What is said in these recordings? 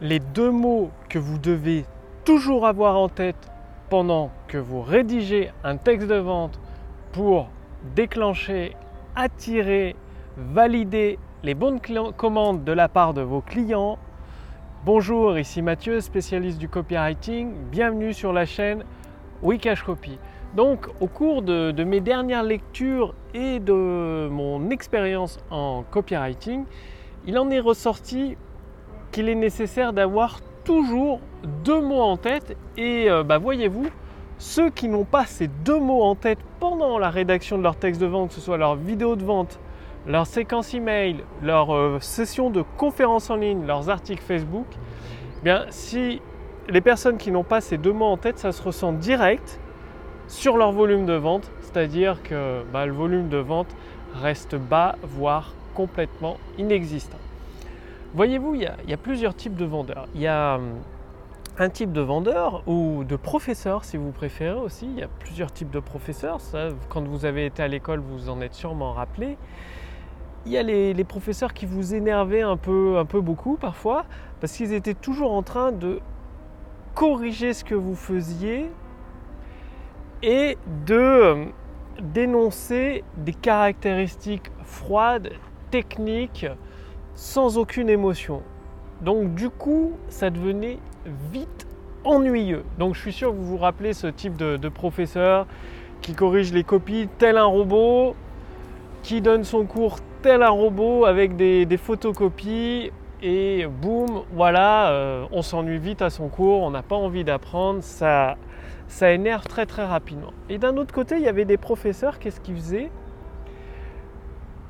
les deux mots que vous devez toujours avoir en tête pendant que vous rédigez un texte de vente pour déclencher, attirer, valider les bonnes commandes de la part de vos clients. Bonjour, ici Mathieu, spécialiste du copywriting. Bienvenue sur la chaîne Wikash Copy. Donc, au cours de, de, mes dernières lectures et de mon expérience en copywriting, il en est ressorti qu'il est nécessaire d'avoir toujours deux mots en tête. Et euh, bah, voyez-vous, ceux qui n'ont pas ces deux mots en tête pendant la rédaction de leur texte de vente, que ce soit leur vidéo de vente, leur séquence email, leur euh, session de conférence en ligne, leurs articles Facebook, eh bien si les personnes qui n'ont pas ces deux mots en tête, ça se ressent direct sur leur volume de vente, c'est-à-dire que bah, le volume de vente reste bas, voire complètement inexistant. Voyez-vous, il, y, a plusieurs types de vendeurs. Il y a hum, un type de vendeur ou de professeur si vous préférez aussi. Il y a plusieurs types de professeurs. quand vous avez été à l'école, vous en êtes sûrement rappelé. Il y a les, professeurs qui vous énervaient un peu, un peu beaucoup parfois parce qu'ils étaient toujours en train de corriger ce que vous faisiez et de hum, dénoncer des caractéristiques froides, techniques, sans aucune émotion. Donc du coup, ça devenait vite ennuyeux. Donc je suis sûr que vous vous rappelez ce type de, professeur qui corrige les copies tel un robot, qui donne son cours tel un robot avec des, photocopies et boum, voilà, euh, on s'ennuie vite à son cours, on n'a pas envie d'apprendre, ça, ça énerve très très rapidement. Et d'un autre côté, il y avait des professeurs, qu'est-ce qu'ils faisaient?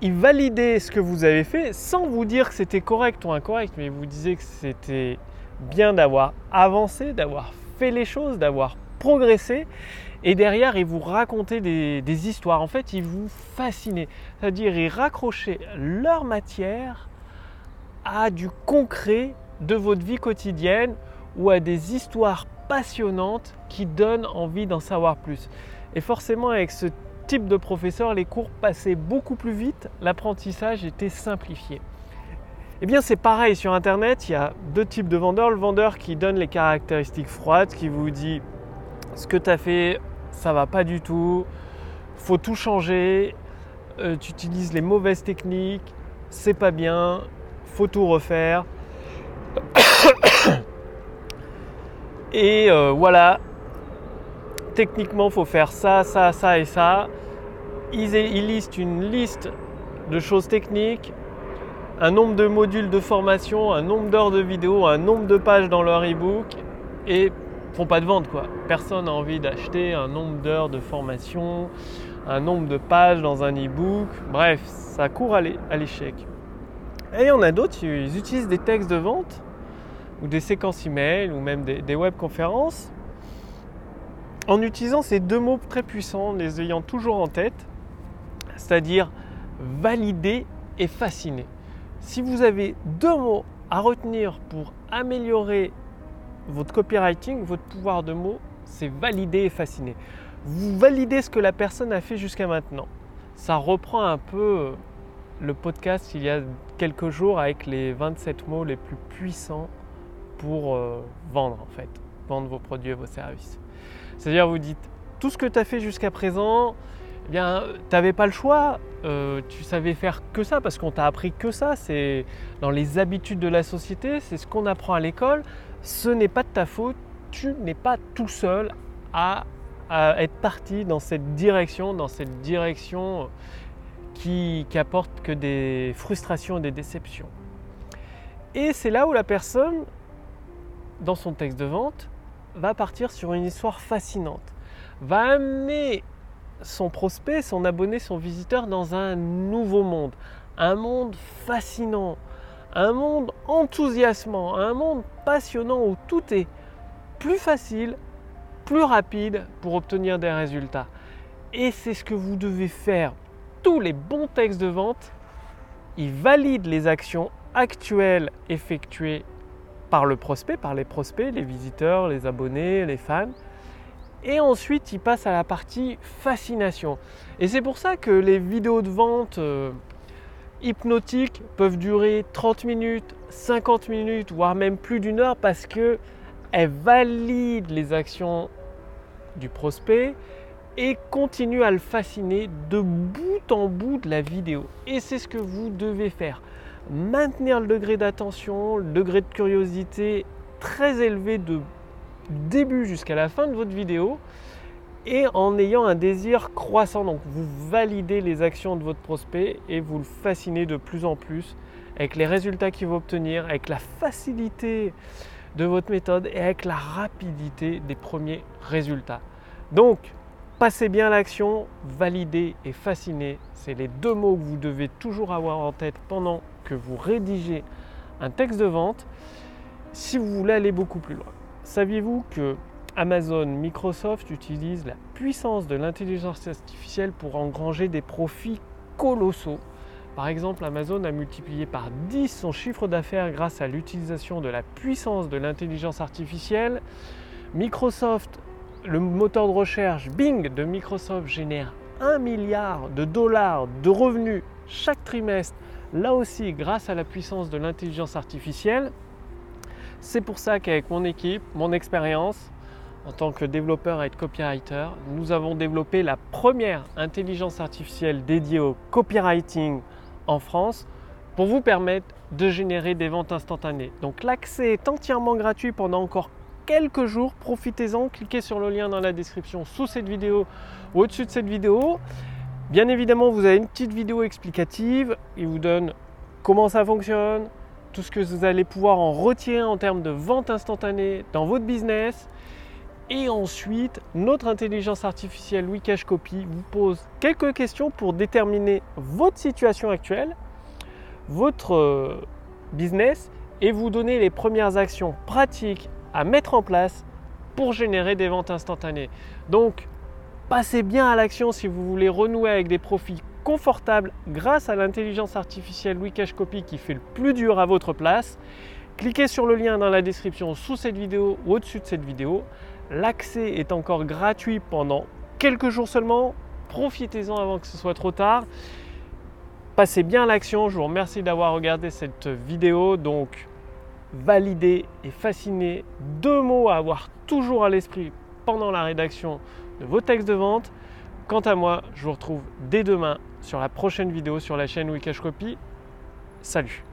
Il validait ce que vous avez fait sans vous dire que c'était correct ou incorrect, mais vous disait que c'était bien d'avoir avancé, d'avoir fait les choses, d'avoir progressé. Et derrière, il vous racontait des, histoires. En fait, il vous fascinait. C'est-à-dire, il raccrochait leur matière à du concret de votre vie quotidienne ou à des histoires passionnantes qui donnent envie d'en savoir plus. Et forcément, avec ce type de professeur, les cours passaient beaucoup plus vite, l'apprentissage était simplifié. Eh bien c'est pareil sur Internet, il y a deux types de vendeurs. Le vendeur qui donne les caractéristiques froides, qui vous dit ce que tu as fait, ça va pas du tout, faut tout changer, euh, tu utilises les mauvaises techniques, c'est pas bien, faut tout refaire. Et euh, voilà, techniquement, il faut faire ça, ça, ça et ça. Ils, listent une liste de choses techniques, un nombre de modules de formation, un nombre d'heures de vidéo, un nombre de pages dans leur e-book et font pas de vente quoi. Personne n'a envie d'acheter un nombre d'heures de formation, un nombre de pages dans un e-book. Bref, ça court à l'échec. Et il y en a d'autres, ils utilisent des textes de vente ou des séquences email ou même des, des webconférences en utilisant ces deux mots très puissants, les ayant toujours en tête, c'est-à-dire valider et fasciner. Si vous avez deux mots à retenir pour améliorer votre copywriting, votre pouvoir de mots, c'est valider et fasciner. Vous validez ce que la personne a fait jusqu'à maintenant. Ça reprend un peu le podcast il y a quelques jours avec les 27 mots les plus puissants pour euh, vendre en fait, vendre vos produits et vos services. C'est-à-dire vous dites tout ce que tu as fait jusqu'à présent, eh bien, tu n'avais pas le choix, euh, tu savais faire que ça parce qu'on t'a appris que ça, c'est dans les habitudes de la société, c'est ce qu'on apprend à l'école, ce n'est pas de ta faute, tu n'es pas tout seul à, être parti dans cette direction, dans cette direction qui, qui apporte que des frustrations et des déceptions. Et c'est là où la personne, dans son texte de vente, va partir sur une histoire fascinante, va amener son prospect, son abonné, son visiteur dans un nouveau monde, un monde fascinant, un monde enthousiasmant, un monde passionnant où tout est plus facile, plus rapide pour obtenir des résultats. Et c'est ce que vous devez faire. Tous les bons textes de vente, ils valident les actions actuelles effectuées par le prospect, par les prospects, les visiteurs, les abonnés, les fans. Et ensuite, il passe à la partie fascination. Et c'est pour ça que les vidéos de vente, euh, hypnotiques peuvent durer 30 minutes, 50 minutes, voire même plus d'une heure parce que elles valident les actions du prospect et continuent à le fasciner de bout en bout de la vidéo. Et c'est ce que vous devez faire. Maintenir le degré d'attention, le degré de curiosité très élevé de début jusqu'à la fin de votre vidéo et en ayant un désir croissant. Donc vous validez les actions de votre prospect et vous le fascinez de plus en plus avec les résultats qu'il va obtenir, avec la facilité de votre méthode et avec la rapidité des premiers résultats. Donc, passez bien l'action, valider et fasciner, c'est les deux mots que vous devez toujours avoir en tête pendant que vous rédigez un texte de vente si vous voulez aller beaucoup plus loin. Saviez-vous que Amazon, Microsoft utilisent la puissance de l'intelligence artificielle pour engranger des profits colossaux? Par exemple, Amazon a multiplié par 10 son chiffre d'affaires grâce à l'utilisation de la puissance de l'intelligence artificielle. Microsoft, le moteur de recherche Bing de Microsoft génère 1 milliard de dollars de revenus chaque trimestre, là aussi grâce à la puissance de l'intelligence artificielle. C'est pour ça qu'avec mon équipe, mon expérience en tant que développeur et copywriter, nous avons développé la première intelligence artificielle dédiée au copywriting en France pour vous permettre de générer des ventes instantanées. Donc l'accès est entièrement gratuit pendant encore quelques jours. Profitez-en, cliquez sur le lien dans la description sous cette vidéo ou au-dessus de cette vidéo. Bien évidemment, vous avez une petite vidéo explicative. Il vous donne comment ça fonctionne, tout ce que vous allez pouvoir en retirer en termes de vente instantanée dans votre business. Et ensuite, notre intelligence artificielle Wikash Copy vous pose quelques questions pour déterminer votre situation actuelle, votre euh, business et vous donner les premières actions pratiques à mettre en place pour générer des ventes instantanées. Donc, passez bien à l'action si vous voulez renouer avec des profits confortables grâce à l'intelligence artificielle Wikash Copy qui fait le plus dur à votre place. Cliquez sur le lien dans la description sous cette vidéo ou au-dessus de cette vidéo. L'accès est encore gratuit pendant quelques jours seulement. Profitez-en avant que ce soit trop tard. Passez bien à l'action. Je vous remercie d'avoir regardé cette vidéo. Donc, valider et fasciner, deux mots à avoir toujours à l'esprit pendant la rédaction de vos textes de vente. Quant à moi, je vous retrouve dès demain sur la prochaine vidéo sur la chaîne Wikash Copy. Salut